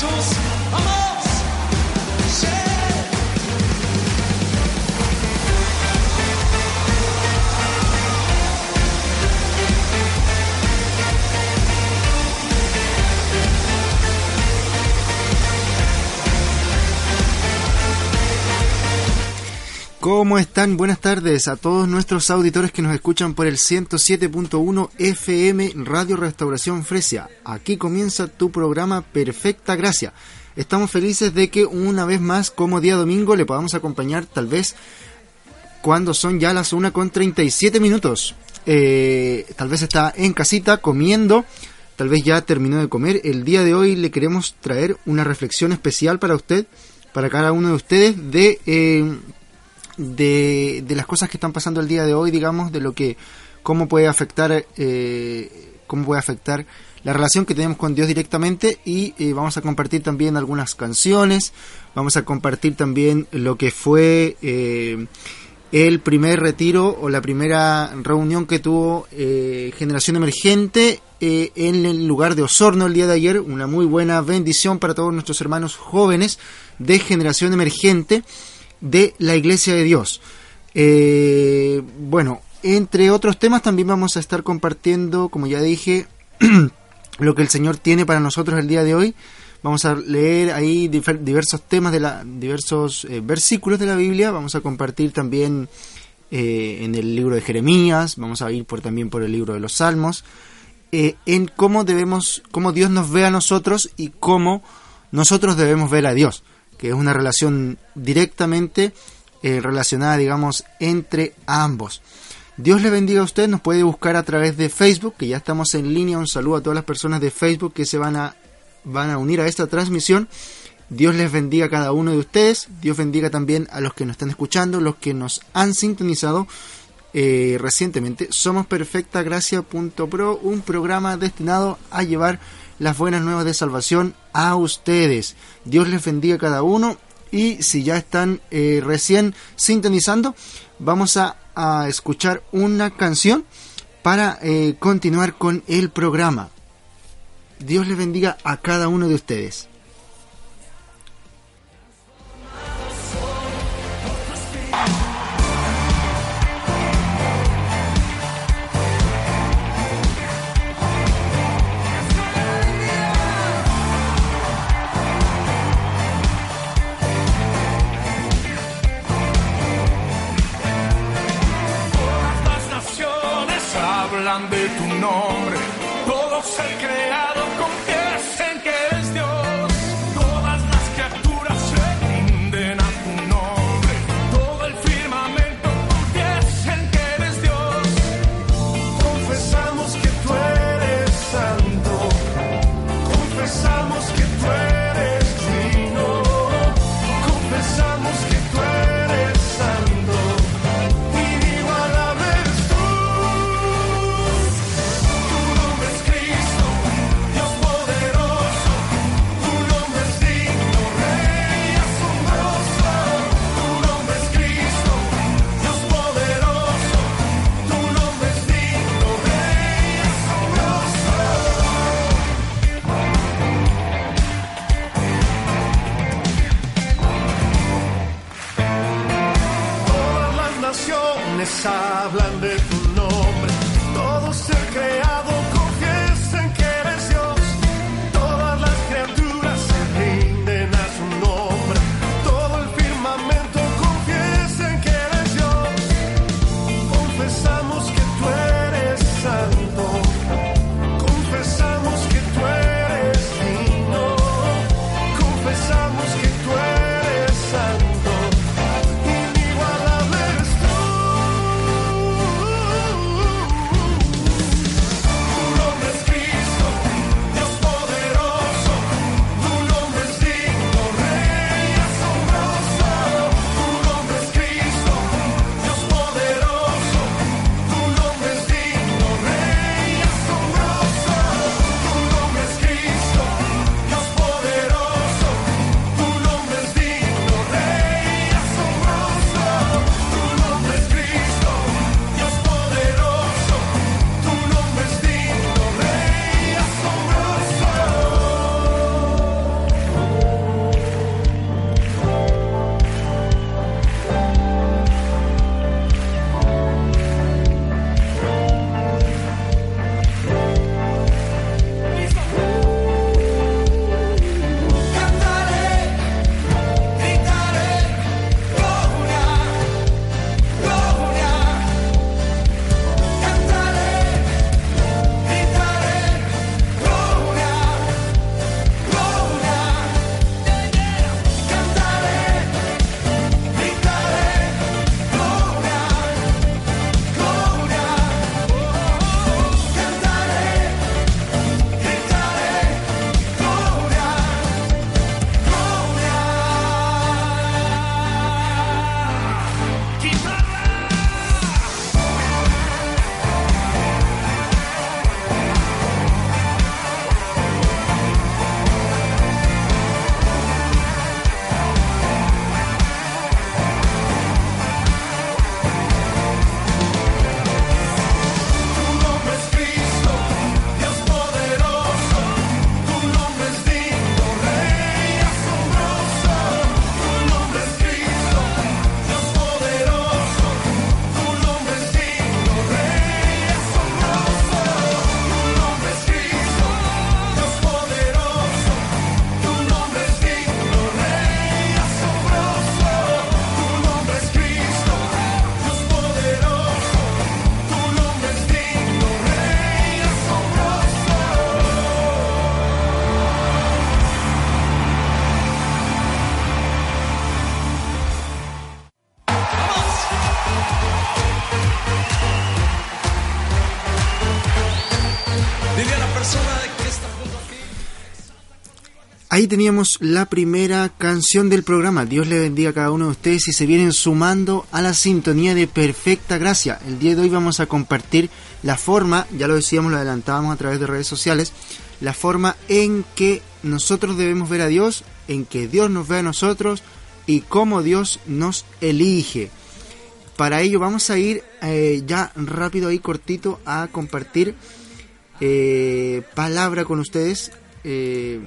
Jesús. ¿Cómo están? Buenas tardes a todos nuestros auditores que nos escuchan por el 107.1 FM Radio Restauración Fresia. Aquí comienza tu programa Perfecta Gracia. Estamos felices de que una vez más, como día domingo, le podamos acompañar tal vez cuando son ya las 1 con 37 minutos. Eh, tal vez está en casita comiendo, tal vez ya terminó de comer. El día de hoy le queremos traer una reflexión especial para usted, para cada uno de ustedes, de... Eh, de, de, las cosas que están pasando el día de hoy, digamos, de lo que, cómo puede afectar, eh, cómo puede afectar la relación que tenemos con Dios directamente y eh, vamos a compartir también algunas canciones, vamos a compartir también lo que fue eh, el primer retiro o la primera reunión que tuvo eh, Generación Emergente en el lugar de Osorno el día de ayer, una muy buena bendición para todos nuestros hermanos jóvenes de Generación Emergente de la Iglesia de Dios. Eh, bueno, entre otros temas también vamos a estar compartiendo, como ya dije, lo que el Señor tiene para nosotros el día de hoy. Vamos a leer ahí diversos temas de la, diversos eh, versículos de la Biblia. Vamos a compartir también eh, en el libro de Jeremías. Vamos a ir por también por el libro de los Salmos. En cómo debemos, cómo Dios nos ve a nosotros y cómo nosotros debemos ver a Dios que es una relación directamente eh, relacionada, digamos, entre ambos. Dios le bendiga a usted, nos puede buscar a través de Facebook, que ya estamos en línea. Un saludo a todas las personas de Facebook que se van a, van a unir a esta transmisión. Dios les bendiga a cada uno de ustedes. Dios bendiga también a los que nos están escuchando, los que nos han sintonizado eh, recientemente. Somos perfectagracia.pro, un programa destinado a llevar las buenas nuevas de salvación a ustedes. Dios les bendiga a cada uno y si ya están eh, recién sintonizando, vamos a, escuchar una canción para eh, continuar con el programa. Dios les bendiga a cada uno de ustedes. Hablan de tu nombre. Todo ser creado confiesen que teníamos la primera canción del programa. Dios le bendiga a cada uno de ustedes y se vienen sumando a la sintonía de perfecta gracia. El día de hoy vamos a compartir la forma, ya lo decíamos, lo adelantábamos a través de redes sociales, la forma en que nosotros debemos ver a Dios, en que Dios nos ve a nosotros y cómo Dios nos elige. Para ello vamos a ir eh, ya rápido ahí cortito a compartir eh, palabra con ustedes. Eh,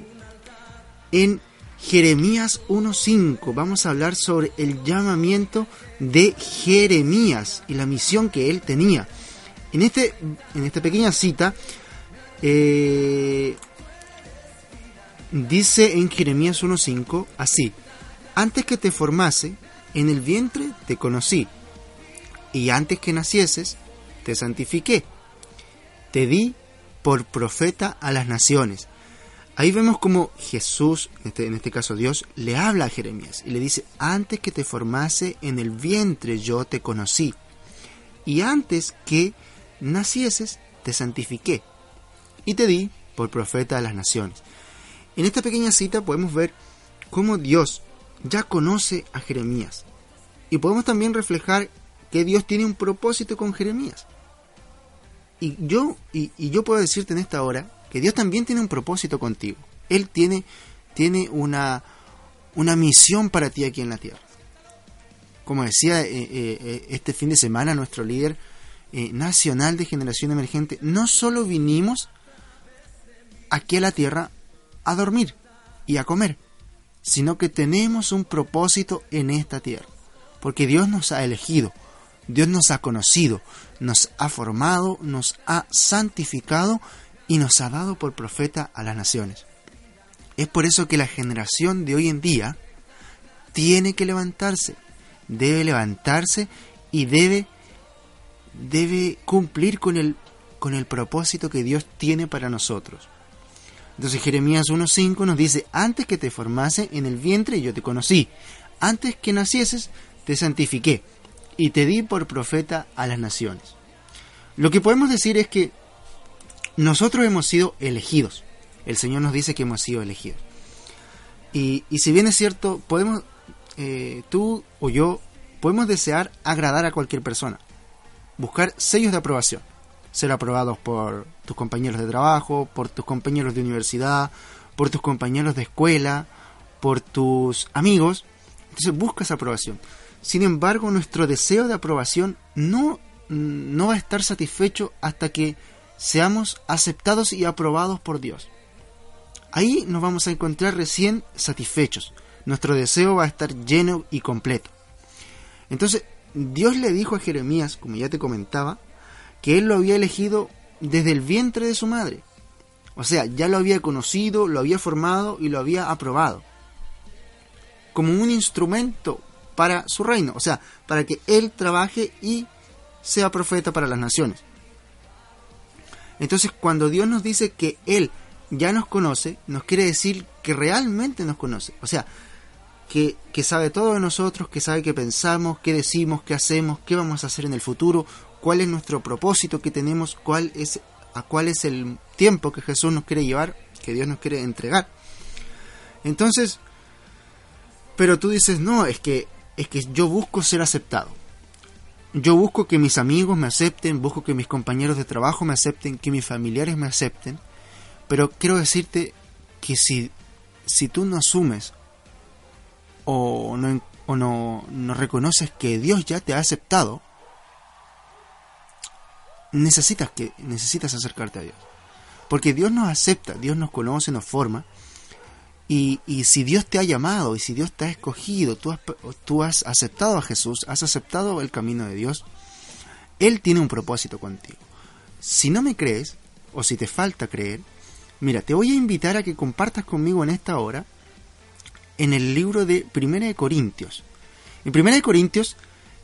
en Jeremías 1.5. Vamos a hablar sobre el llamamiento de Jeremías y la misión que él tenía. En, este, en esta pequeña cita, eh, dice en Jeremías 1.5 así, antes que te formase, en el vientre te conocí, y antes que nacieses, te santifiqué, te di por profeta a las naciones Ahí vemos como Jesús, en este, en este, caso Dios, le habla a Jeremías y le dice, antes que te formase en el vientre yo te conocí, y antes que nacieses te santifiqué, y te di por profeta de las naciones. En esta pequeña cita podemos ver cómo Dios ya conoce a Jeremías, y podemos también reflejar que Dios tiene un propósito con Jeremías. Y yo, y yo puedo decirte en esta hora que Dios también tiene un propósito contigo. Él tiene, tiene una, una misión para ti aquí en la tierra. Como decía eh, eh, eh, este fin de semana nuestro líder nacional de generación emergente, no solo vinimos aquí a la tierra a dormir y a comer, sino que tenemos un propósito en esta tierra. Porque Dios nos ha elegido, Dios nos ha conocido, nos ha formado, nos ha santificado y nos ha dado por profeta a las naciones. Es por eso que la generación de hoy en día tiene que levantarse, debe levantarse y debe, debe cumplir con el, con el propósito que Dios tiene para nosotros. Entonces Jeremías 1.5 nos dice, antes que te formase en el vientre yo te conocí, antes que nacieses te santifiqué y te di por profeta a las naciones. Lo que podemos decir es que nosotros hemos sido elegidos. El Señor nos dice que hemos sido elegidos. Y, si bien es cierto, podemos, eh, tú o yo, podemos desear agradar a cualquier persona. Buscar sellos de aprobación. Ser aprobados por tus compañeros de trabajo, por tus compañeros de universidad, por tus compañeros de escuela, por tus amigos. Entonces buscas aprobación. Sin embargo, nuestro deseo de aprobación no, no va a estar satisfecho hasta que seamos aceptados y aprobados por Dios. Ahí nos vamos a encontrar recién satisfechos. Nuestro deseo va a estar lleno y completo. Entonces, Dios le dijo a Jeremías, como ya te comentaba, que él lo había elegido desde el vientre de su madre. O sea, ya lo había conocido, lo había formado y lo había aprobado. Como un instrumento para su reino. O sea, para que él trabaje y sea profeta para las naciones. Entonces, cuando Dios nos dice que Él ya nos conoce, nos quiere decir que realmente nos conoce. O sea, que, sabe todo de nosotros, que sabe qué pensamos, qué decimos, qué hacemos, qué vamos a hacer en el futuro, cuál es nuestro propósito que tenemos, cuál es, a cuál es el tiempo que Jesús nos quiere llevar, que Dios nos quiere entregar. Entonces, pero tú dices, no, es que, es que yo busco ser aceptado. Yo busco que mis amigos me acepten, busco que mis compañeros de trabajo me acepten, que mis familiares me acepten, pero quiero decirte que si, si tú no asumes o, no, o no, no reconoces que Dios ya te ha aceptado, necesitas, que, necesitas acercarte a Dios. Porque Dios nos acepta, Dios nos conoce, nos forma, y, si Dios te ha llamado y si Dios te ha escogido, tú has, aceptado a Jesús, has aceptado el camino de Dios, Él tiene un propósito contigo. Si no me crees, o si te falta creer, mira, te voy a invitar a que compartas conmigo en esta hora en el libro de Primera de Corintios. En Primera de Corintios,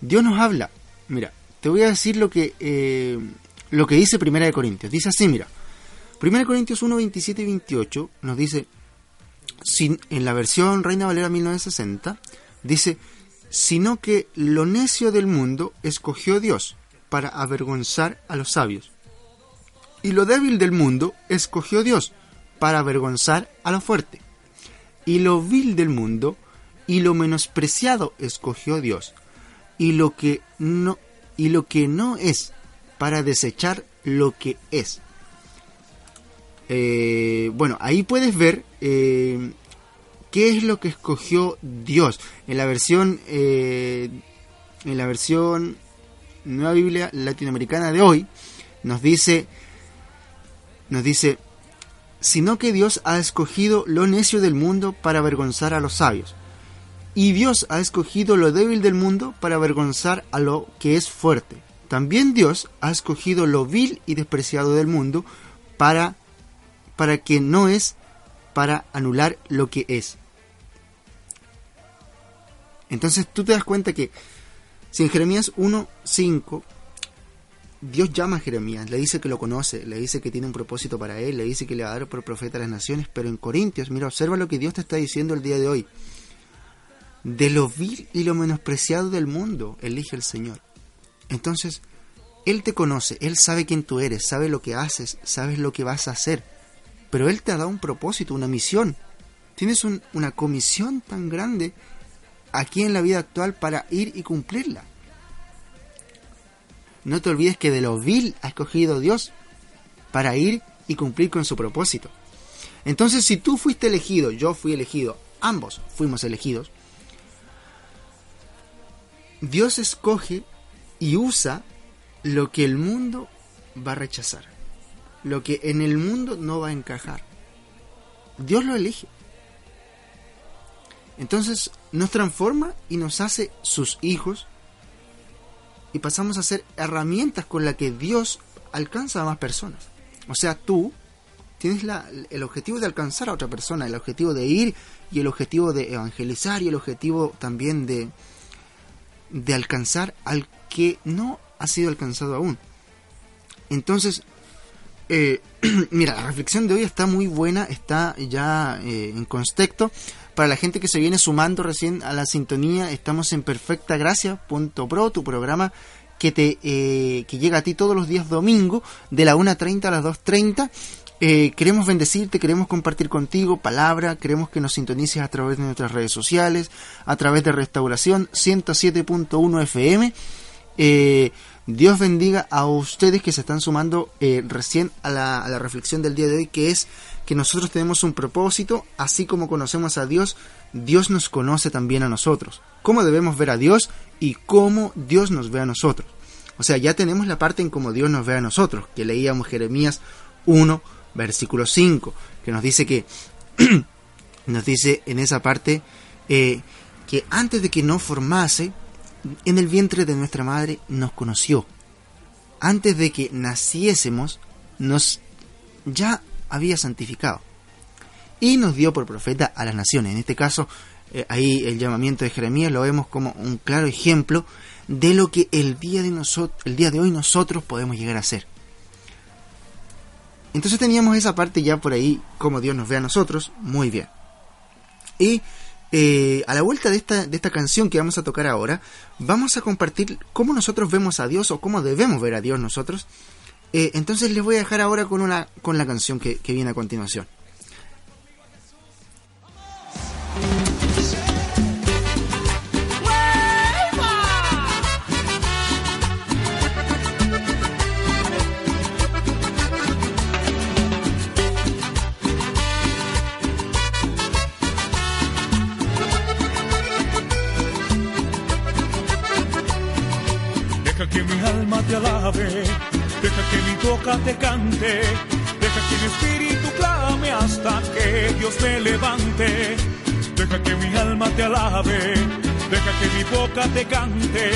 Dios nos habla. Mira, te voy a decir lo que, eh, lo que dice Primera de Corintios. Dice así, mira. Primera de Corintios 1, 27 y 28 nos dice, en la versión Reina Valera 1960, dice, sino que lo necio del mundo escogió Dios para avergonzar a los sabios. Y lo débil del mundo escogió Dios para avergonzar a lo fuerte. y lo vil del mundo y lo menospreciado escogió Dios y lo que no y lo que no es para desechar lo que es. Eh, bueno, ahí puedes ver eh, qué es lo que escogió Dios en la versión eh, en la versión Nueva Biblia Latinoamericana de hoy nos dice nos dice sino que Dios ha escogido lo necio del mundo para avergonzar a los sabios y Dios ha escogido lo débil del mundo para avergonzar a lo que es fuerte. También Dios ha escogido lo vil y despreciado del mundo para, para que no es, para anular lo que es. Entonces tú te das cuenta que si en Jeremías 1.5 Dios llama a Jeremías, le dice que lo conoce, le dice que tiene un propósito para él, le dice que le va a dar por profeta a las naciones, pero en Corintios, mira, observa lo que Dios te está diciendo el día de hoy. De lo vil y lo menospreciado del mundo, elige el Señor. Entonces, Él te conoce, Él sabe quién tú eres, sabe lo que haces, sabes lo que vas a hacer, pero Él te ha dado un propósito, una misión. Tienes una comisión tan grande aquí en la vida actual para ir y cumplirla. No te olvides que de lo vil ha escogido Dios para ir y cumplir con su propósito. Entonces, si tú fuiste elegido, yo fui elegido, ambos fuimos elegidos, Dios escoge y usa lo que el mundo va a rechazar, lo que en el mundo no va a encajar. Dios lo elige. Entonces nos transforma y nos hace sus hijos y pasamos a ser herramientas con las que Dios alcanza a más personas. O sea, tú tienes la, el objetivo de alcanzar a otra persona, el objetivo de ir y el objetivo de evangelizar y el objetivo también de, de alcanzar al que no ha sido alcanzado aún. Entonces, eh, mira, la reflexión de hoy está muy buena, está ya eh, en contexto. Para la gente que se viene sumando recién a la sintonía, estamos en Perfecta Gracia.pro, tu programa que te eh, que llega a ti todos los días domingo de la 1.30 a las 2.30 eh, queremos bendecirte, queremos compartir contigo palabra, queremos que nos sintonices a través de nuestras redes sociales, a través de Restauración 107.1 FM. Eh, Dios bendiga a ustedes que se están sumando eh, recién a la, reflexión del día de hoy, que es que nosotros tenemos un propósito, así como conocemos a Dios, Dios nos conoce también a nosotros. Cómo debemos ver a Dios y cómo Dios nos ve a nosotros. O sea, ya tenemos la parte en cómo Dios nos ve a nosotros, que leíamos Jeremías 1, versículo 5, que nos dice que, nos dice en esa parte, eh, que antes de que nos formase, en el vientre de nuestra madre nos conoció. Antes de que naciésemos, nos ya había santificado. Y nos dio por profeta a las naciones. En este caso, eh, ahí el llamamiento de Jeremías lo vemos como un claro ejemplo de lo que el día de, el día de hoy nosotros podemos llegar a ser. Entonces teníamos esa parte ya por ahí, como Dios nos ve a nosotros, muy bien. Y eh, a la vuelta de esta, de esta canción que vamos a tocar ahora, vamos a compartir cómo nosotros vemos a Dios o cómo debemos ver a Dios nosotros. Eh, entonces les voy a dejar ahora con, una, con la canción que, que viene a continuación. Deja que mi alma te alabe, deja que mi boca te cante, deja que mi espíritu clame hasta que Dios me levante. Deja que mi alma te alabe, deja que mi boca te cante,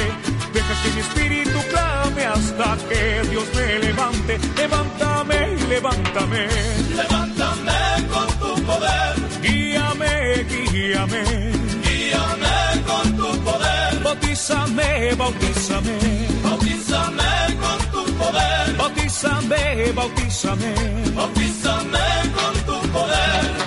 deja que mi espíritu clame hasta que Dios me levante. Levántame, levántame, Levántame con tu poder, guíame, guíame, bautízame, bautízame, bautízame con tu poder, bautízame, bautízame. bautízame con tu poder.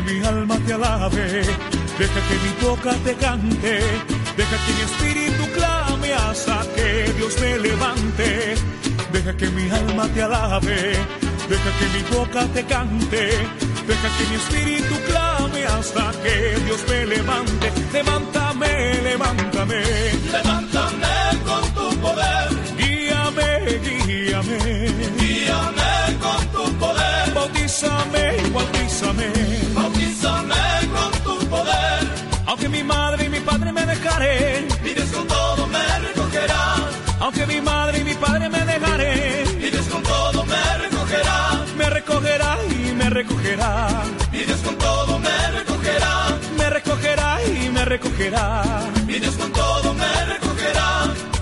Mi alma te alabe, deja que mi boca te cante, deja que mi espíritu clame hasta que Dios me levante. Deja que mi alma te alabe, deja que mi boca te cante, deja que mi espíritu clame hasta que Dios me levante. Levántame, levántame, Levántame con tu poder, guíame, guíame, guíame con tu poder, bautízame. bautízame dejaren, Y Dios con todo me recogerá, aunque mi madre y mi padre me dejaren, y Dios con todo me recogerá, me recogerá y me recogerá, y Dios con todo me recogerá, me recogerá y me recogerá. y Dios con todo me recogerá,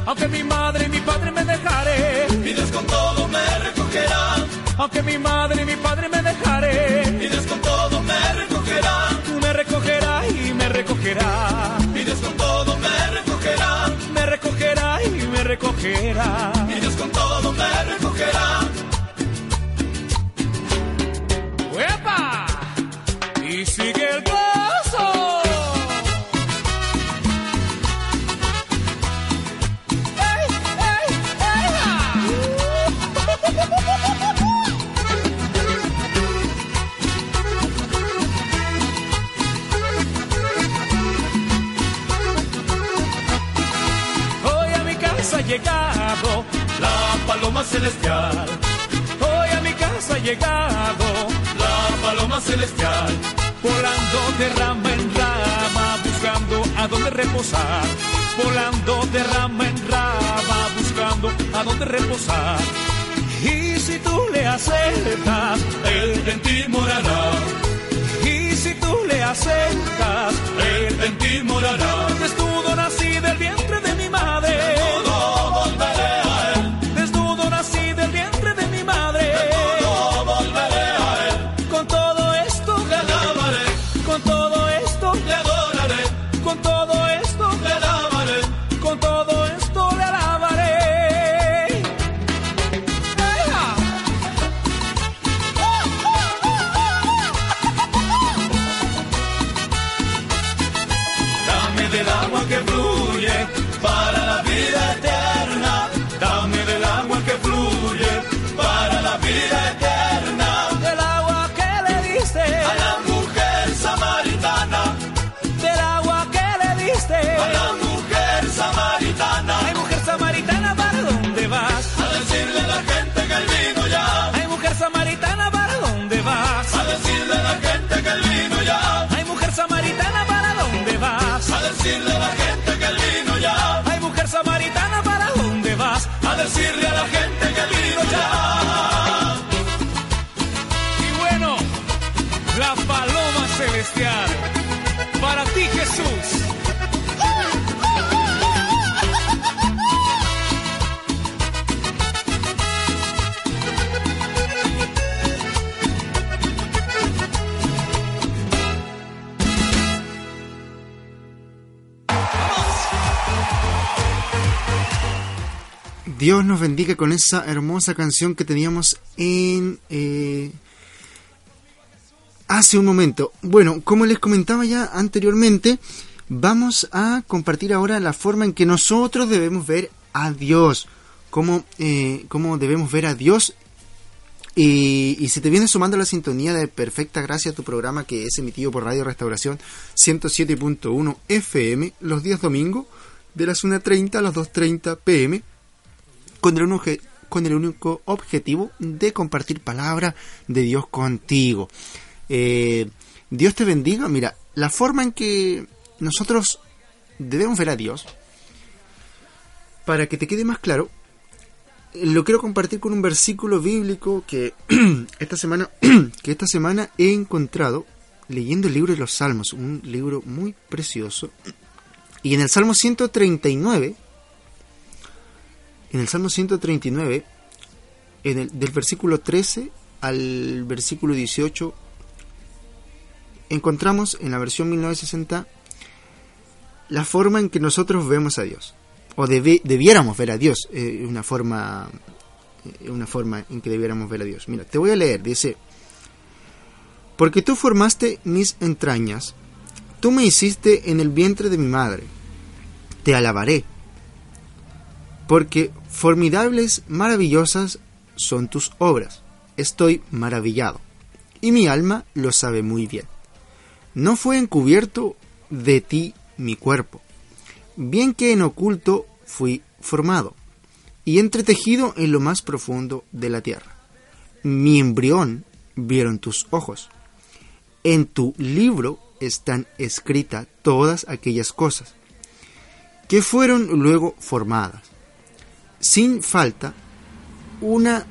Aunque mi madre y mi padre me dejaren, y Dios con todo me recogerá, aunque mi madre y mi padre me dejaren, me celestial, hoy a mi casa ha llegado. la paloma celestial, Volando de rama en rama, buscando a dónde reposar. Volando de rama en rama, buscando a dónde reposar. Y si tú le acercas, Él en ti morará, y si tú le acercas, Él en ti morará. Decirle a la gente que él vino ya. Ay, mujer samaritana, ¿para dónde vas? A decirle a la gente Dios nos bendiga con esa hermosa canción que teníamos en eh, hace un momento. Bueno, como les comentaba ya anteriormente, vamos a compartir ahora la forma en que nosotros debemos ver a Dios, cómo, eh, cómo debemos ver a Dios. Y, y si te viene sumando la sintonía de Perfecta Gracia, tu programa que es emitido por Radio Restauración 107.1 FM los días domingo de las 1.30 a las 2.30 pm con el, único, con el único objetivo de compartir palabra de Dios contigo. Eh, Dios te bendiga. Mira, la forma en que nosotros debemos ver a Dios, para que te quede más claro, lo quiero compartir con un versículo bíblico que esta semana que esta semana he encontrado leyendo el libro de los Salmos, un libro muy precioso. Y en el Salmo 139 en el Salmo 139, en el, del versículo 13 al versículo 18, encontramos en la versión 1960 la forma en que nosotros vemos a Dios, o debiéramos ver a Dios, eh, una forma una forma en que debiéramos ver a Dios. Mira, te voy a leer, dice, Porque tú formaste mis entrañas, tú me hiciste en el vientre de mi madre. Te alabaré, porque formidables, maravillosas son tus obras. Estoy maravillado, y mi alma lo sabe muy bien. No fue encubierto de ti mi cuerpo, bien que en oculto fui formado, y entretejido en lo más profundo de la tierra. Mi embrión vieron tus ojos. En tu libro están escritas todas aquellas cosas que fueron luego formadas, sin falta una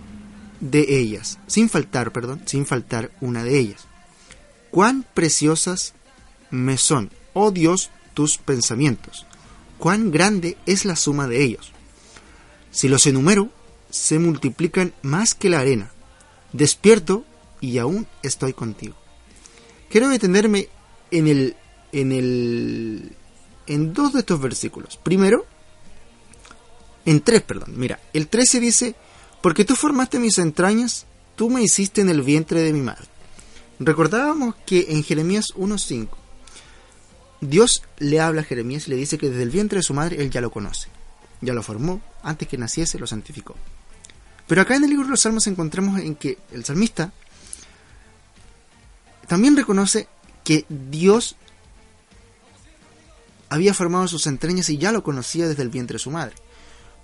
de ellas, sin faltar, perdón, sin faltar una de ellas. Cuán preciosas me son, oh Dios, tus pensamientos, cuán grande es la suma de ellos. Si los enumero, se multiplican más que la arena. Despierto y aún estoy contigo. Quiero detenerme en el en el en dos de estos versículos. Primero, en tres, perdón. Mira, el 13 dice, porque tú formaste mis entrañas, tú me hiciste en el vientre de mi madre. Recordábamos que en Jeremías 1.5, Dios le habla a Jeremías y le dice que desde el vientre de su madre él ya lo conoce. Ya lo formó, antes que naciese lo santificó. Pero acá en el libro de los Salmos encontramos en que el salmista también reconoce que Dios había formado sus entrañas y ya lo conocía desde el vientre de su madre.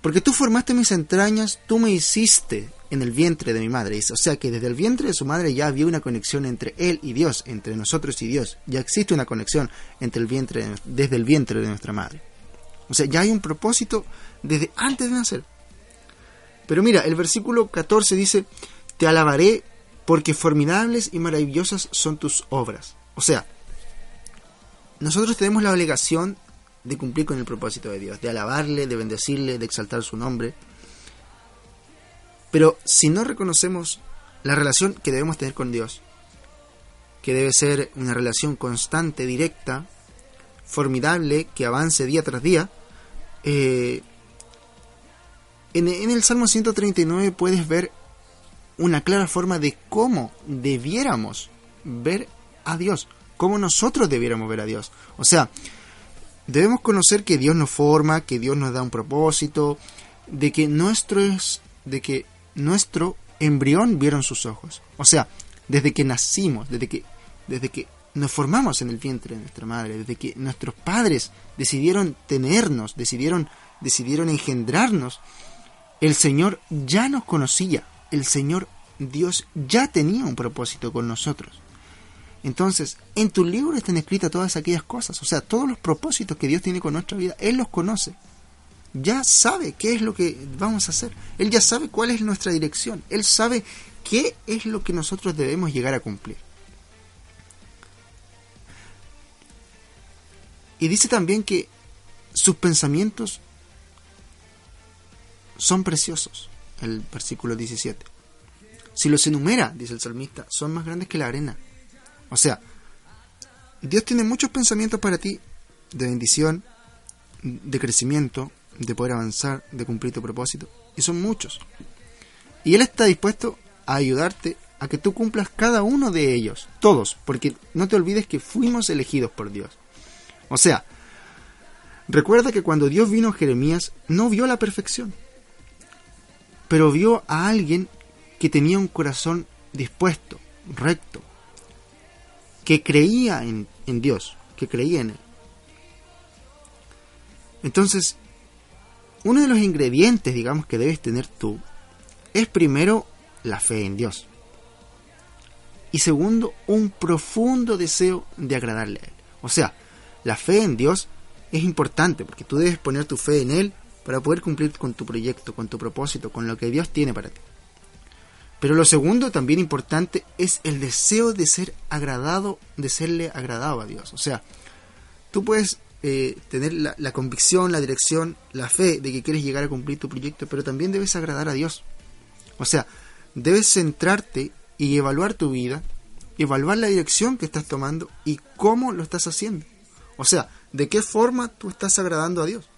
Porque tú formaste mis entrañas, tú me hiciste en el vientre de mi madre. O sea que desde el vientre de su madre ya había una conexión entre él y Dios, entre nosotros y Dios. Ya existe una conexión entre el vientre, desde el vientre de nuestra madre. O sea, ya hay un propósito desde antes de nacer. Pero mira, el versículo 14 dice, te alabaré porque formidables y maravillosas son tus obras. O sea, nosotros tenemos la obligación de cumplir con el propósito de Dios, de alabarle, de bendecirle, de exaltar su nombre. Pero si no reconocemos la relación que debemos tener con Dios, que debe ser una relación constante, directa, formidable, que avance día tras día, eh, en, en el Salmo 139 puedes ver una clara forma de cómo debiéramos ver a Dios, cómo nosotros debiéramos ver a Dios. O sea, debemos conocer que Dios nos forma, que Dios nos da un propósito, de que nuestro es, de que nuestro embrión vieron sus ojos. O sea, desde que nacimos, desde que, desde que nos formamos en el vientre de nuestra madre, desde que nuestros padres decidieron tenernos, decidieron, decidieron engendrarnos, el Señor ya nos conocía, el Señor Dios ya tenía un propósito con nosotros. Entonces, en tu libro están escritas todas aquellas cosas, o sea, todos los propósitos que Dios tiene con nuestra vida, Él los conoce. Ya sabe qué es lo que vamos a hacer. Él ya sabe cuál es nuestra dirección. Él sabe qué es lo que nosotros debemos llegar a cumplir. Y dice también que sus pensamientos son preciosos, el versículo 17. Si los enumera, dice el salmista, son más grandes que la arena. O sea, Dios tiene muchos pensamientos para ti de bendición, de crecimiento, de poder avanzar, de cumplir tu propósito. Y son muchos. Y Él está dispuesto a ayudarte a que tú cumplas cada uno de ellos, todos, porque no te olvides que fuimos elegidos por Dios. O sea, recuerda que cuando Dios vino a Jeremías no vio la perfección, pero vio a alguien que tenía un corazón dispuesto, recto, que creía en, en Dios, que creía en Él. Entonces, uno de los ingredientes, digamos, que debes tener tú es primero la fe en Dios. Y segundo, un profundo deseo de agradarle a Él. O sea, la fe en Dios es importante porque tú debes poner tu fe en Él para poder cumplir con tu proyecto, con tu propósito, con lo que Dios tiene para ti. Pero lo segundo también importante es el deseo de ser agradado, de serle agradado a Dios. O sea, tú puedes eh, tener la, convicción, la dirección, la fe de que quieres llegar a cumplir tu proyecto, pero también debes agradar a Dios. O sea, debes centrarte y evaluar tu vida, evaluar la dirección que estás tomando y cómo lo estás haciendo. O sea, de qué forma tú estás agradando a Dios.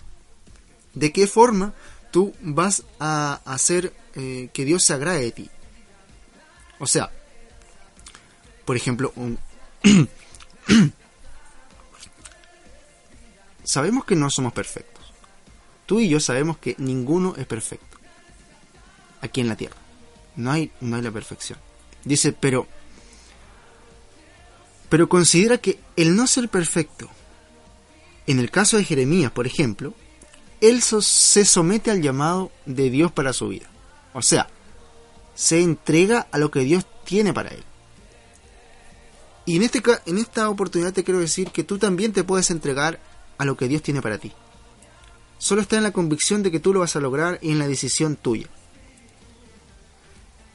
De qué forma tú vas a hacer eh, que Dios se agrade de ti. O sea, por ejemplo, un... sabemos que no somos perfectos. Tú y yo sabemos que ninguno es perfecto. Aquí en la tierra. No hay, no hay la perfección. Dice, pero... Pero considera que el no ser perfecto, en el caso de Jeremías, por ejemplo, él se somete al llamado de Dios para su vida. O sea, se entrega a lo que Dios tiene para él. Y en, este, en esta oportunidad te quiero decir que tú también te puedes entregar a lo que Dios tiene para ti. Solo está en la convicción de que tú lo vas a lograr y en la decisión tuya.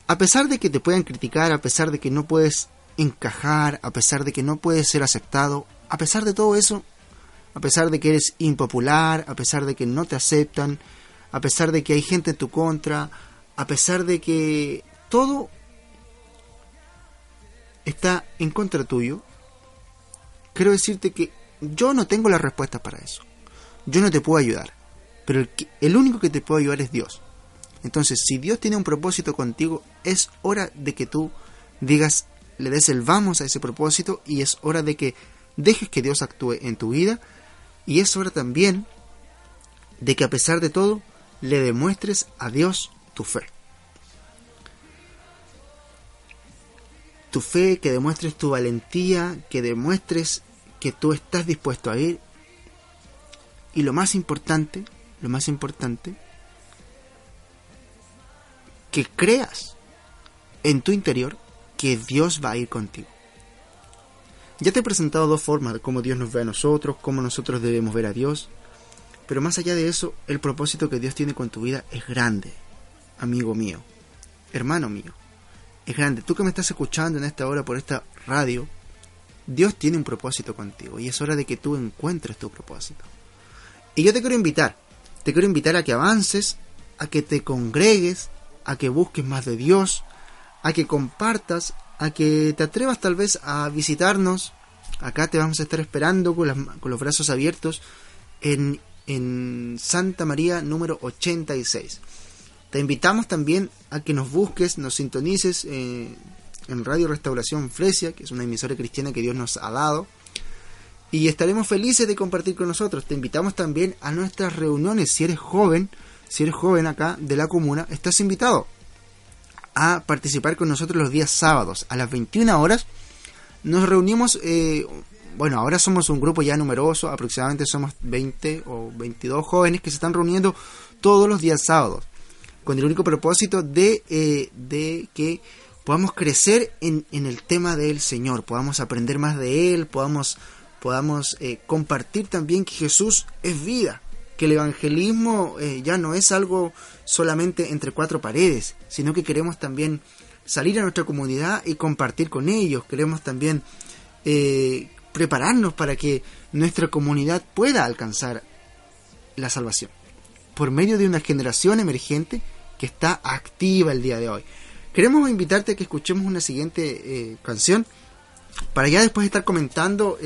A pesar de que te puedan criticar, a pesar de que no puedes encajar, a pesar de que no puedes ser aceptado, a pesar de todo eso, a pesar de que eres impopular, a pesar de que no te aceptan, a pesar de que hay gente en tu contra, a pesar de que todo está en contra tuyo, quiero decirte que yo no tengo la respuesta para eso. Yo no te puedo ayudar. Pero el, único que te puede ayudar es Dios. Entonces, si Dios tiene un propósito contigo, es hora de que tú digas, le des el vamos a ese propósito y es hora de que dejes que Dios actúe en tu vida y es hora también de que a pesar de todo le demuestres a Dios tu fe. Tu fe, que demuestres tu valentía, que demuestres que tú estás dispuesto a ir. Y lo más importante, lo más importante, que creas en tu interior que Dios va a ir contigo. Ya te he presentado dos formas de cómo Dios nos ve a nosotros, cómo nosotros debemos ver a Dios. Pero más allá de eso, el propósito que Dios tiene con tu vida es grande, amigo mío, hermano mío. Es grande. Tú que me estás escuchando en esta hora por esta radio, Dios tiene un propósito contigo y es hora de que tú encuentres tu propósito. Y yo te quiero invitar, te quiero invitar a que avances, a que te congregues, a que busques más de Dios, a que compartas, a que te atrevas tal vez a visitarnos. Acá te vamos a estar esperando con, los brazos abiertos en, Santa María número 86. Te invitamos también a que nos busques, nos sintonices eh, en Radio Restauración Fresia, que es una emisora cristiana que Dios nos ha dado. Y estaremos felices de compartir con nosotros. Te invitamos también a nuestras reuniones. Si eres joven, si eres joven acá de la comuna, estás invitado a participar con nosotros los días sábados a las 21 horas. Nos reunimos, eh, bueno, ahora somos un grupo ya numeroso, aproximadamente somos 20 o 22 jóvenes que se están reuniendo todos los días sábados, con el único propósito de, eh, de que podamos crecer en, en, el tema del Señor, podamos aprender más de Él, podamos, podamos eh, compartir también que Jesús es vida, que el evangelismo eh, ya no es algo solamente entre cuatro paredes, sino que queremos también salir a nuestra comunidad y compartir con ellos, queremos también prepararnos para que nuestra comunidad pueda alcanzar la salvación. Por medio de una generación emergente está activa el día de hoy. Queremos invitarte a que escuchemos una siguiente eh, canción para ya después estar comentando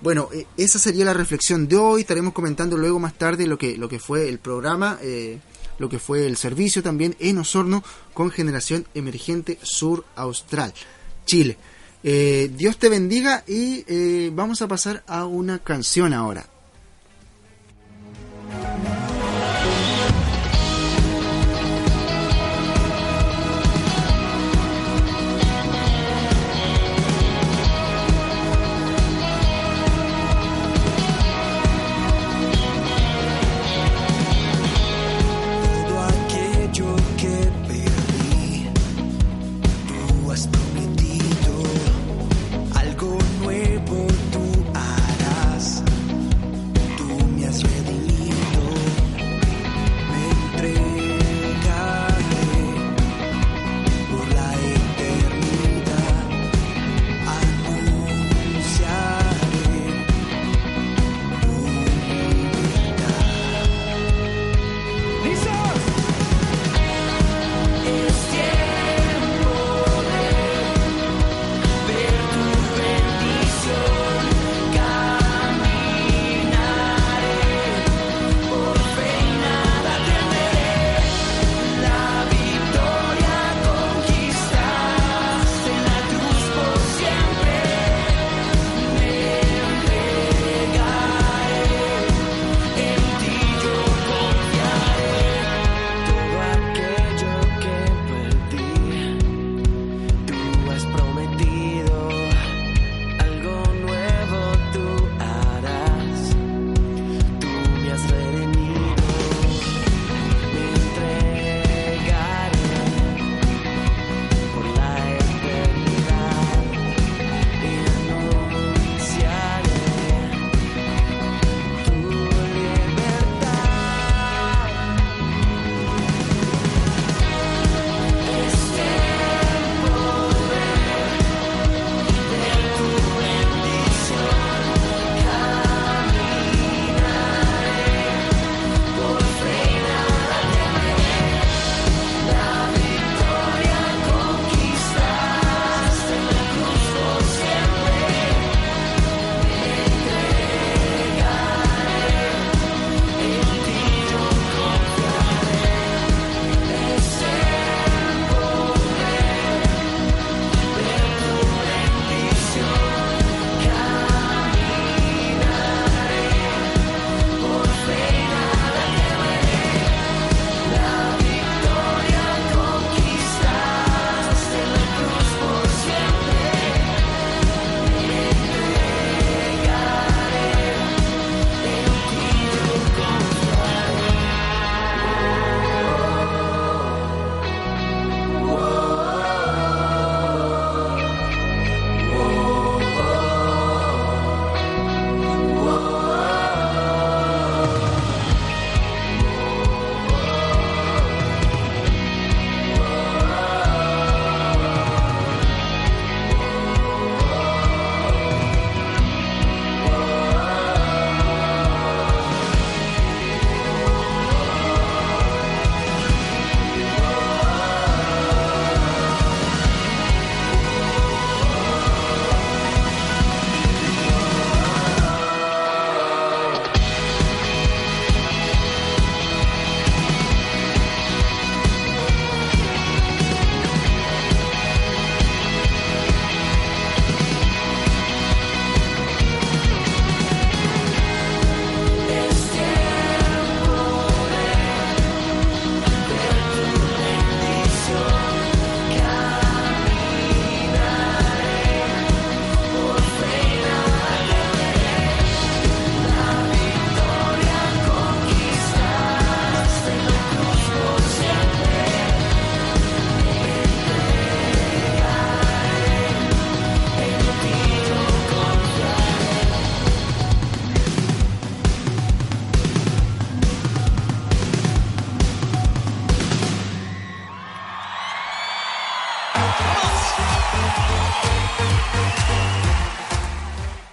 bueno, eh, esa sería la reflexión de hoy. Estaremos comentando luego más tarde lo que, lo que fue el programa, eh, lo que fue el servicio también en Osorno con Generación Emergente Sur Austral, Chile. Eh, Dios te bendiga y vamos a pasar a una canción ahora.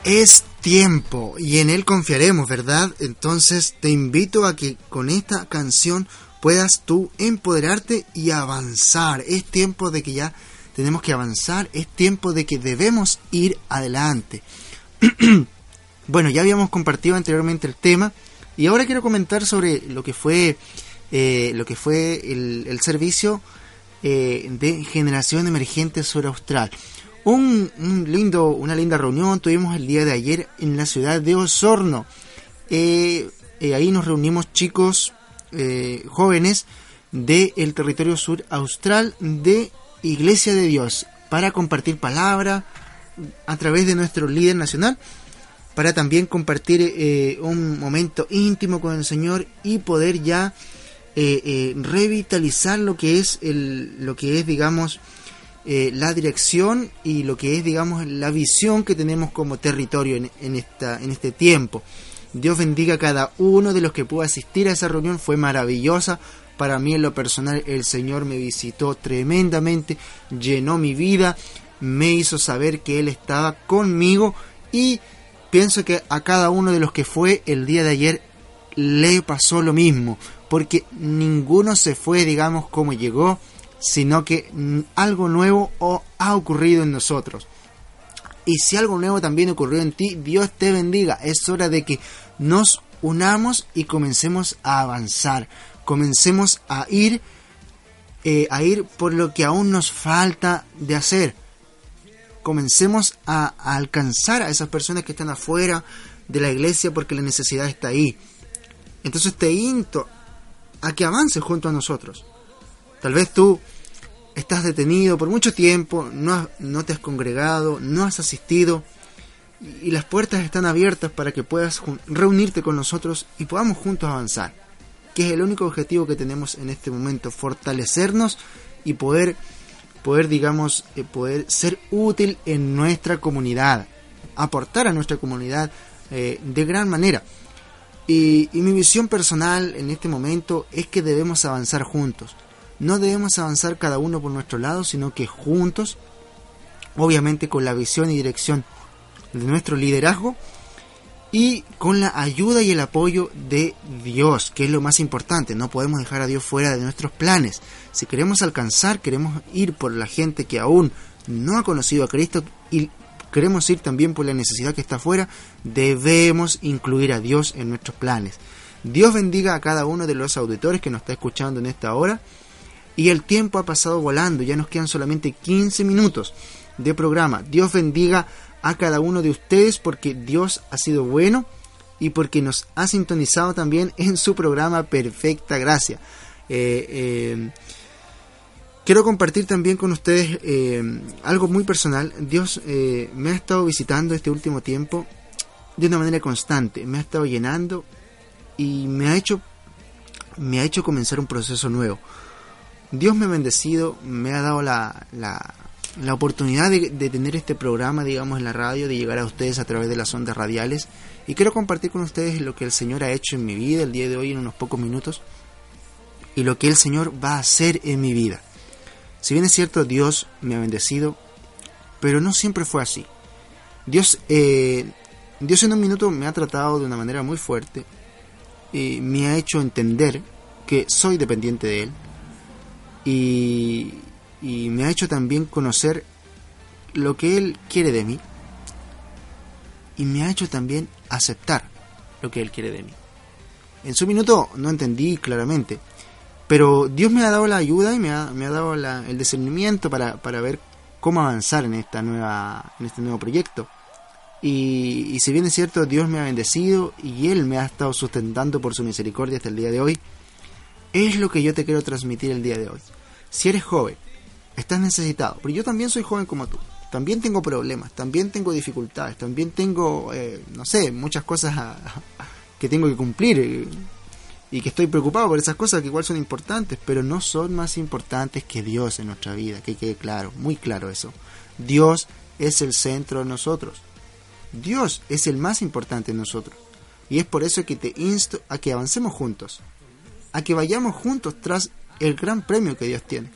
Es tiempo y en él confiaremos, ¿verdad? Entonces te invito a que con esta canción puedas tú empoderarte y avanzar. Es tiempo de que ya tenemos que avanzar, es tiempo de que debemos ir adelante. bueno, ya habíamos compartido anteriormente el tema y ahora quiero comentar sobre lo que fue eh, lo que fue el, servicio eh, de generación emergente sur austral. Un, lindo, una linda reunión tuvimos el día de ayer en la ciudad de Osorno. Eh, ahí nos reunimos chicos jóvenes del territorio sur austral de Iglesia de Dios para compartir palabra a través de nuestro líder nacional para también compartir eh, un momento íntimo con el Señor y poder ya eh, eh, revitalizar lo que es el, lo que es digamos la dirección y lo que es digamos la visión que tenemos como territorio en, en, esta en este tiempo. Dios bendiga a cada uno de los que pudo asistir a esa reunión. Fue maravillosa. Para mí en lo personal el Señor me visitó tremendamente llenó mi vida me hizo saber que Él estaba conmigo y pienso que a cada uno de los que fue el día de ayer le pasó lo mismo, porque ninguno se fue, digamos, como llegó, sino que algo nuevo ha ocurrido en nosotros. Y si algo nuevo también ocurrió en ti, Dios te bendiga. Es hora de que nos unamos y comencemos a avanzar. Comencemos a ir, eh, a ir por lo que aún nos falta de hacer comencemos a, alcanzar a esas personas que están afuera de la iglesia porque la necesidad está ahí. Entonces te insto a que avances junto a nosotros. Tal vez tú estás detenido por mucho tiempo, no, no te has congregado, no has asistido y las puertas están abiertas para que puedas reunirte con nosotros y podamos juntos avanzar, que es el único objetivo que tenemos en este momento, fortalecernos y poder poder, digamos, eh, poder ser útil en nuestra comunidad, aportar a nuestra comunidad eh, de gran manera. Y, mi visión personal en este momento es que debemos avanzar juntos. No debemos avanzar cada uno por nuestro lado, sino que juntos, obviamente con la visión y dirección de nuestro liderazgo, y con la ayuda y el apoyo de Dios, que es lo más importante. No podemos dejar a Dios fuera de nuestros planes. Si queremos alcanzar, queremos ir por la gente que aún no ha conocido a Cristo y queremos ir también por la necesidad que está afuera, debemos incluir a Dios en nuestros planes. Dios bendiga a cada uno de los auditores que nos está escuchando en esta hora. Y el tiempo ha pasado volando, ya nos quedan solamente 15 minutos de programa. Dios bendiga a cada uno de ustedes porque Dios ha sido bueno y porque nos ha sintonizado también en su programa Perfecta Gracia. Eh, eh, quiero compartir también con ustedes eh, algo muy personal. Dios me ha estado visitando este último tiempo de una manera constante. Me ha estado llenando y me ha hecho me ha hecho comenzar un proceso nuevo. Dios me ha bendecido, me ha dado la, la oportunidad de, tener este programa, digamos, en la radio, de llegar a ustedes a través de las ondas radiales. Y quiero compartir con ustedes lo que el Señor ha hecho en mi vida el día de hoy en unos pocos minutos y lo que el Señor va a hacer en mi vida. Si bien es cierto, Dios me ha bendecido, pero no siempre fue así. Dios, eh, Dios en un minuto me ha tratado de una manera muy fuerte y me ha hecho entender que soy dependiente de Él. Y, me ha hecho también conocer lo que Él quiere de mí y me ha hecho también aceptar lo que Él quiere de mí. En su minuto no entendí claramente, pero Dios me ha dado la ayuda y me ha, me ha dado el discernimiento para, para, ver cómo avanzar en, esta nueva, en este nuevo proyecto. Y si bien es cierto, Dios me ha bendecido y Él me ha estado sustentando por su misericordia hasta el día de hoy, es lo que yo te quiero transmitir el día de hoy. Si eres joven, estás necesitado. Pero yo también soy joven como tú. También tengo problemas, también tengo dificultades, también tengo, eh, no sé, muchas cosas que tengo que cumplir eh, y que estoy preocupado por esas cosas que igual son importantes, pero no son más importantes que Dios en nuestra vida, que quede claro, muy claro eso. Dios es el centro de nosotros. Dios es el más importante en nosotros. Y es por eso que te insto a que avancemos juntos, a que vayamos juntos tras el gran premio que Dios tiene.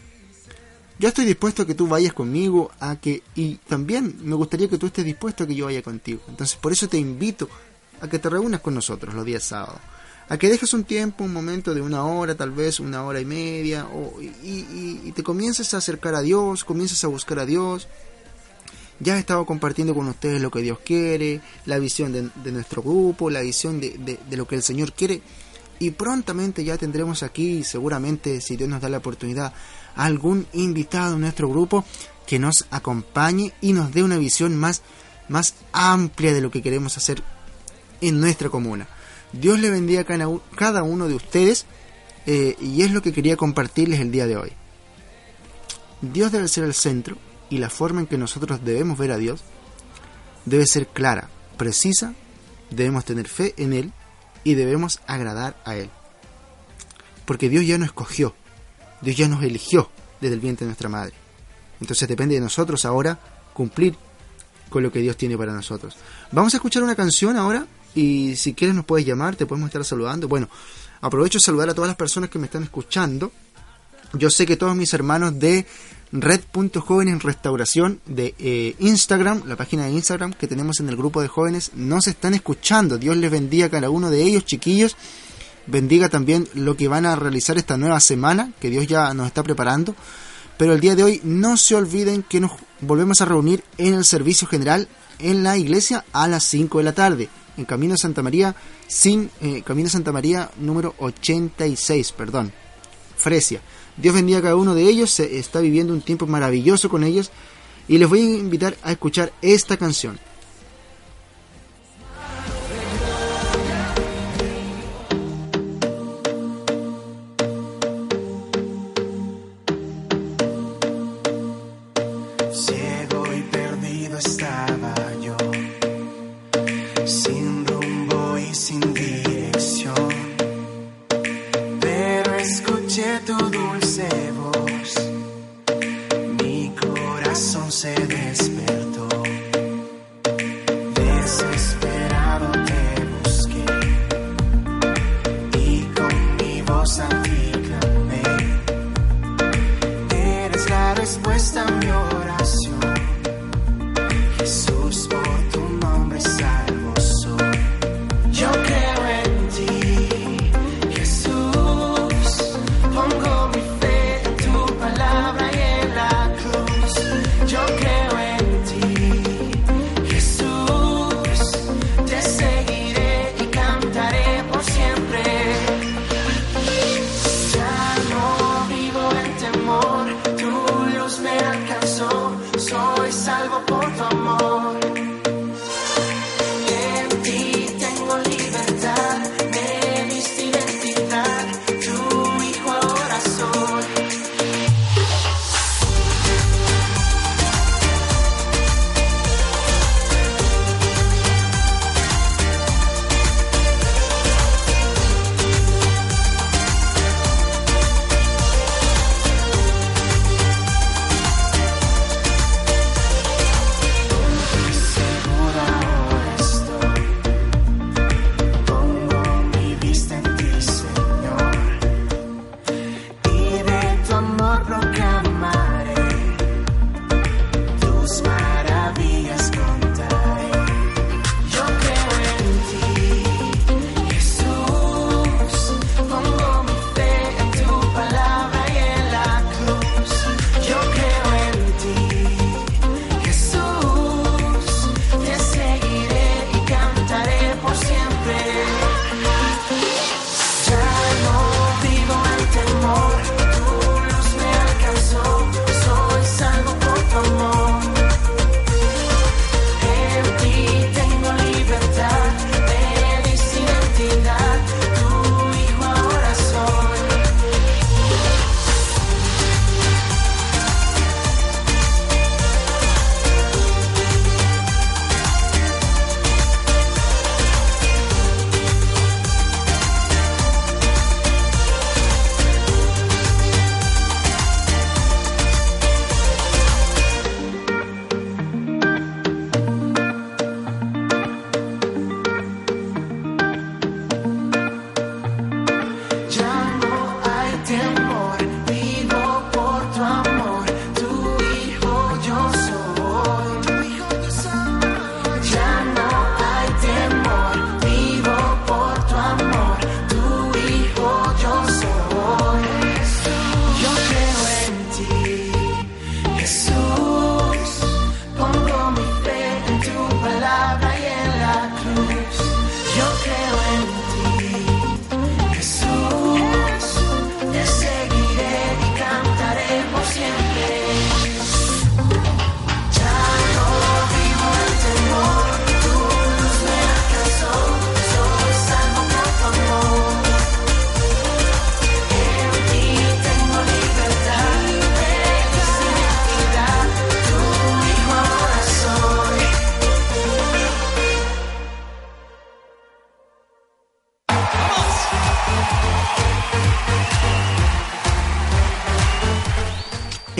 Yo estoy dispuesto a que tú vayas conmigo, a que y también me gustaría que tú estés dispuesto a que yo vaya contigo. Entonces, por eso te invito a que te reúnas con nosotros los días sábados. A que dejes un tiempo, un momento de una hora, tal vez una hora y media, o, y, y- y te comiences a acercar a Dios, comiences a buscar a Dios. Ya he estado compartiendo con ustedes lo que Dios quiere, la visión de, de nuestro grupo, la visión de, de- de lo que el Señor quiere. Y prontamente ya tendremos aquí, seguramente, si Dios nos da la oportunidad, algún invitado en nuestro grupo que nos acompañe y nos dé una visión más, más amplia de lo que queremos hacer en nuestra comuna. Dios le bendiga a cada uno de ustedes eh, y es lo que quería compartirles el día de hoy. Dios debe ser el centro y la forma en que nosotros debemos ver a Dios debe ser clara, precisa, debemos tener fe en Él y debemos agradar a Él. Porque Dios ya nos escogió, Dios ya nos eligió desde el vientre de nuestra madre. Entonces depende de nosotros ahora cumplir con lo que Dios tiene para nosotros. Vamos a escuchar una canción ahora y si quieres nos puedes llamar, te podemos estar saludando. Bueno, aprovecho de saludar a todas las personas que me están escuchando. Yo sé que todos mis hermanos de Red.Jóvenes en Restauración de eh, Instagram, la página de Instagram que tenemos en el grupo de jóvenes, nos están escuchando. Dios les bendiga a cada uno de ellos, chiquillos. Bendiga también lo que van a realizar esta nueva semana, que Dios ya nos está preparando. Pero el día de hoy no se olviden que nos volvemos a reunir en el servicio general en la iglesia a las 5 de la tarde, en Camino Santa María, sin eh, Camino Santa María número 86, perdón. Fresia. Dios bendiga a cada uno de ellos, se está viviendo un tiempo maravilloso con ellos y les voy a invitar a escuchar esta canción. Corazón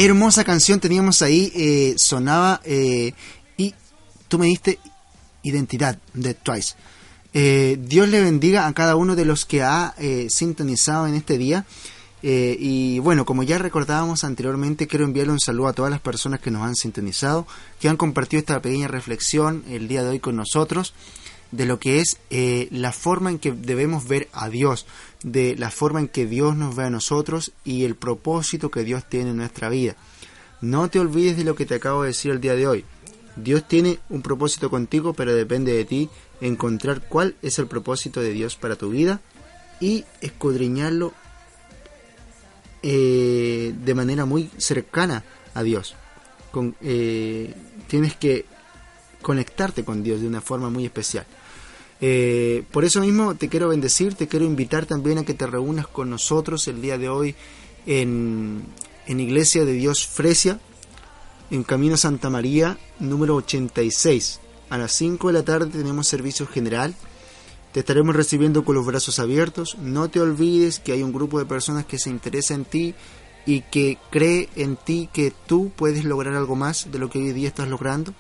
Hermosa canción teníamos ahí, eh, sonaba eh, y tú me diste identidad de Twice. Eh, Dios le bendiga a cada uno de los que ha eh, sintonizado en este día. Eh, y bueno, como ya recordábamos anteriormente, quiero enviarle un saludo a todas las personas que nos han sintonizado, que han compartido esta pequeña reflexión el día de hoy con nosotros de lo que es eh, la forma en que debemos ver a Dios, de la forma en que Dios nos ve a nosotros y el propósito que Dios tiene en nuestra vida. No te olvides de lo que te acabo de decir el día de hoy. Dios tiene un propósito contigo, pero depende de ti encontrar cuál es el propósito de Dios para tu vida y escudriñarlo eh, de manera muy cercana a Dios. Con, eh, tienes que conectarte con Dios de una forma muy especial. Eh, por eso mismo te quiero bendecir, te quiero invitar también a que te reúnas con nosotros el día de hoy en, en Iglesia de Dios Fresia, en Camino Santa María, número 86. A las 5 de la tarde tenemos servicio general. Te estaremos recibiendo con los brazos abiertos. No te olvides que hay un grupo de personas que se interesa en ti y que cree en ti que tú puedes lograr algo más de lo que hoy día estás logrando.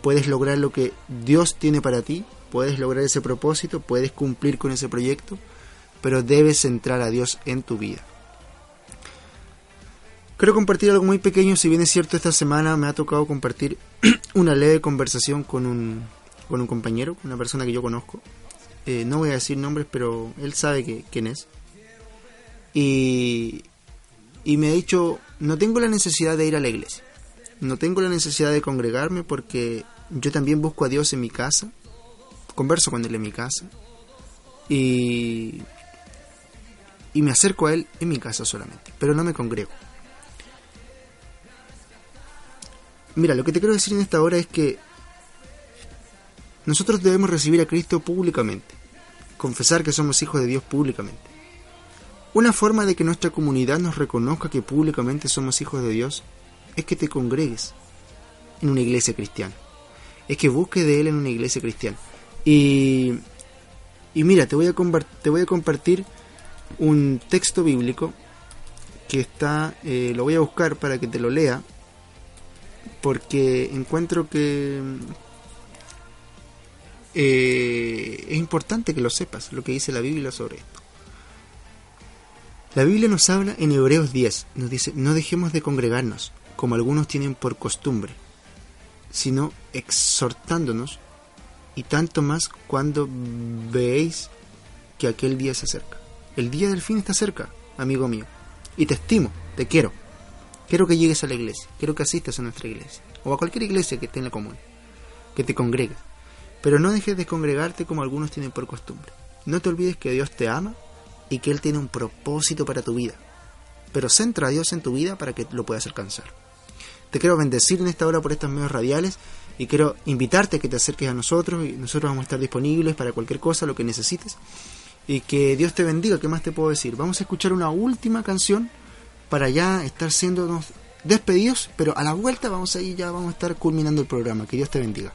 Puedes lograr lo que Dios tiene para ti. Puedes lograr ese propósito. Puedes cumplir con ese proyecto. Pero debes centrar a Dios en tu vida. Quiero compartir algo muy pequeño, si bien es cierto esta semana me ha tocado compartir una leve conversación con un, con un compañero, una persona que yo conozco. Eh, no voy a decir nombres, pero él sabe que, quién es. Y, y me ha dicho, no tengo la necesidad de ir a la iglesia, no tengo la necesidad de congregarme porque yo también busco a Dios en mi casa, converso con Él en mi casa y, y me acerco a Él en mi casa solamente, pero no me congrego. Mira, lo que te quiero decir en esta hora es que nosotros debemos recibir a Cristo públicamente, confesar que somos hijos de Dios públicamente. Una forma de que nuestra comunidad nos reconozca que públicamente somos hijos de Dios es que te congregues en una iglesia cristiana. Es que busques de Él en una iglesia cristiana. Y, y mira, te voy, a te voy a compartir un texto bíblico que está, eh, lo voy a buscar para que te lo lea, porque encuentro que eh, es importante que lo sepas, lo que dice la Biblia sobre esto. La Biblia nos habla en Hebreos 10, nos dice, no dejemos de congregarnos, como algunos tienen por costumbre, sino exhortándonos, y tanto más cuando veéis que aquel día se acerca. El día del fin está cerca, amigo mío, y te estimo, te quiero. Quiero que llegues a la iglesia, quiero que asistas a nuestra iglesia, o a cualquier iglesia que esté en la que te congregues. Pero no dejes de congregarte como algunos tienen por costumbre. No te olvides que Dios te ama y que Él tiene un propósito para tu vida. Pero centra a Dios en tu vida para que lo puedas alcanzar. Te quiero bendecir en esta hora por estos medios radiales y quiero invitarte a que te acerques a nosotros y nosotros vamos a estar disponibles para cualquier cosa, lo que necesites. Y que Dios te bendiga, ¿qué más te puedo decir? Vamos a escuchar una última canción para ya estar siendo despedidos, pero a la vuelta vamos a ir, ya vamos a estar culminando el programa. Que Dios te bendiga.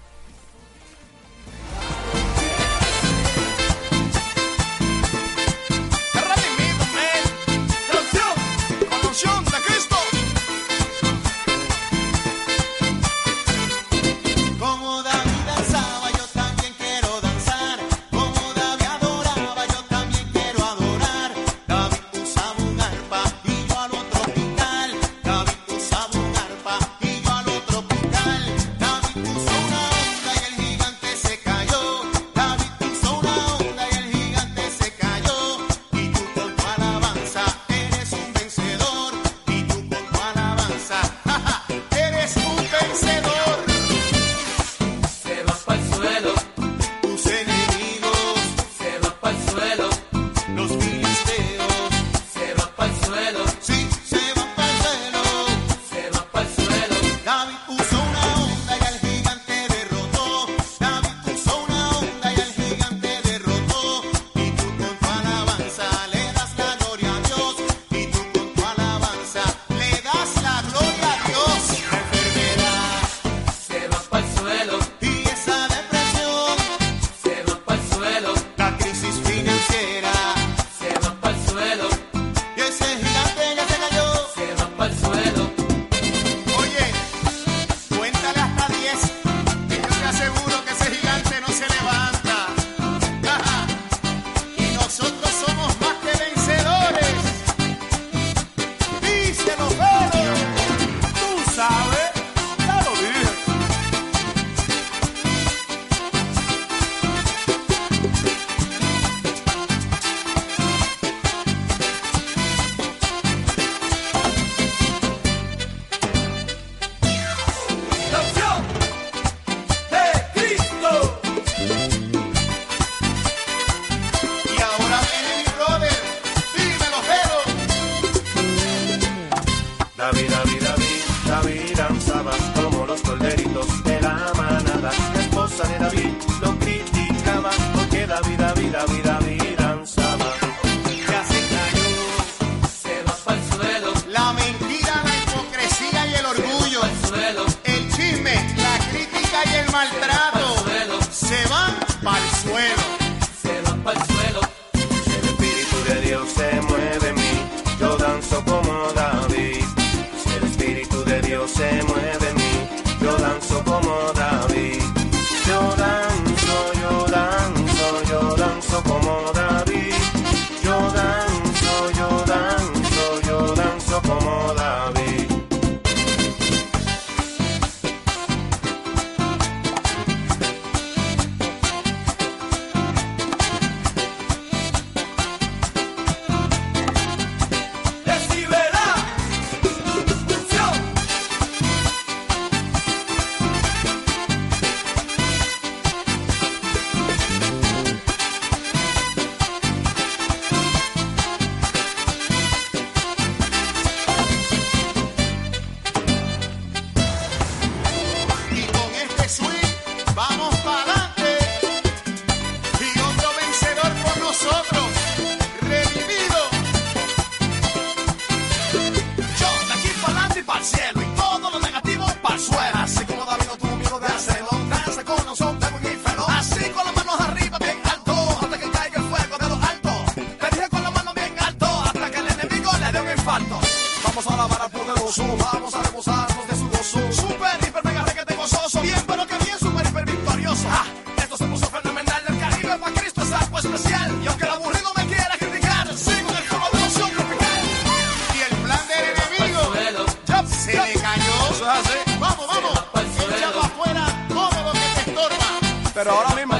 Pero ahora mismo,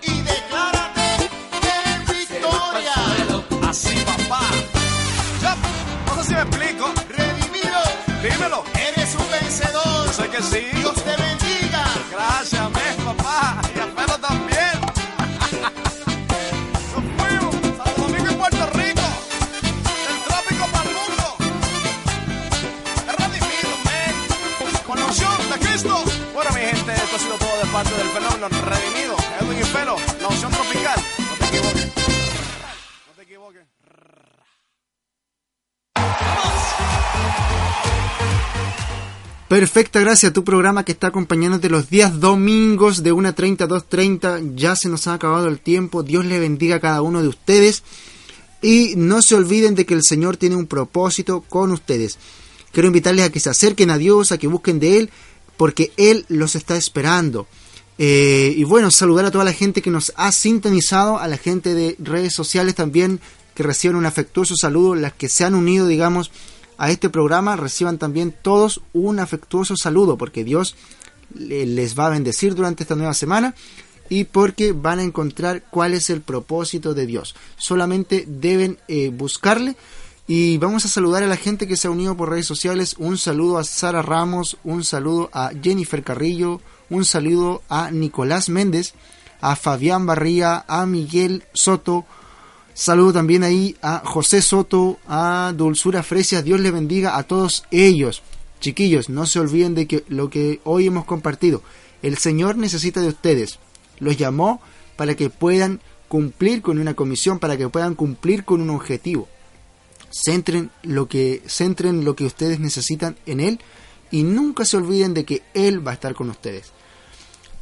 Y declárate en victoria. así, papá. Yup, no sé si me explico. Redimido, Dímelo. eres un vencedor. Yo sé que sí. Perfecta gracias a tu programa que está acompañándote los días domingos de 1.30 a 2.30. Ya se nos ha acabado el tiempo. Dios le bendiga a cada uno de ustedes. Y no se olviden de que el Señor tiene un propósito con ustedes. Quiero invitarles a que se acerquen a Dios, a que busquen de Él, porque Él los está esperando. Eh, y bueno, saludar a toda la gente que nos ha sintonizado, a la gente de redes sociales también que reciban un afectuoso saludo, las que se han unido, digamos, a este programa, reciban también todos un afectuoso saludo, porque Dios le- les va a bendecir durante esta nueva semana y porque van a encontrar cuál es el propósito de Dios. Solamente deben eh, buscarle y vamos a saludar a la gente que se ha unido por redes sociales. Un saludo a Sara Ramos, un saludo a Jennifer Carrillo, un saludo a Nicolás Méndez, a Fabián Barría, a Miguel Soto, Saludo también ahí a José Soto, a Dulzura Fresias, Dios les bendiga a todos ellos. Chiquillos, no se olviden de que lo que hoy hemos compartido, el Señor necesita de ustedes. Los llamó para que puedan cumplir con una comisión, para que puedan cumplir con un objetivo. Centren lo que, centren lo que ustedes necesitan en Él y nunca se olviden de que Él va a estar con ustedes.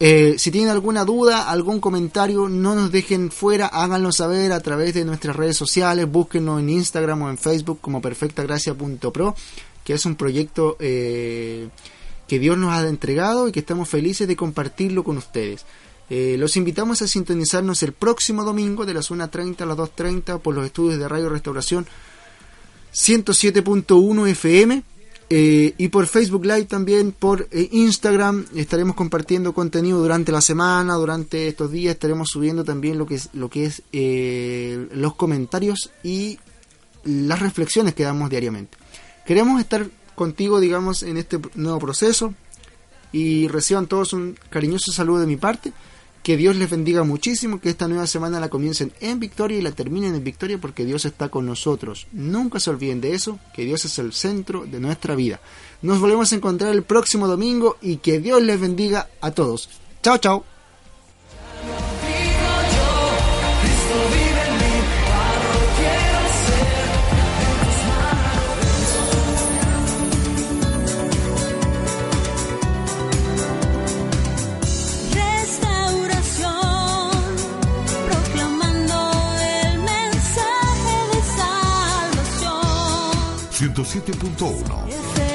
Eh, si tienen alguna duda, algún comentario, no nos dejen fuera, háganlo saber a través de nuestras redes sociales, búsquenos en Instagram o en Facebook como perfectagracia.pro, que es un proyecto eh, que Dios nos ha entregado y que estamos felices de compartirlo con ustedes. Eh, los invitamos a sintonizarnos el próximo domingo de las 1.30 a las 2.30 por los estudios de Radio Restauración 107.1 FM eh, y por Facebook Live también, por eh, Instagram estaremos compartiendo contenido durante la semana, durante estos días estaremos subiendo también lo que es, lo que es eh, los comentarios y las reflexiones que damos diariamente. Queremos estar contigo, digamos, en este nuevo proceso y reciban todos un cariñoso saludo de mi parte. Que Dios les bendiga muchísimo, que esta nueva semana la comiencen en victoria y la terminen en victoria porque Dios está con nosotros. Nunca se olviden de eso, que Dios es el centro de nuestra vida. Nos volvemos a encontrar el próximo domingo y que Dios les bendiga a todos. Chao, chao. 107.1.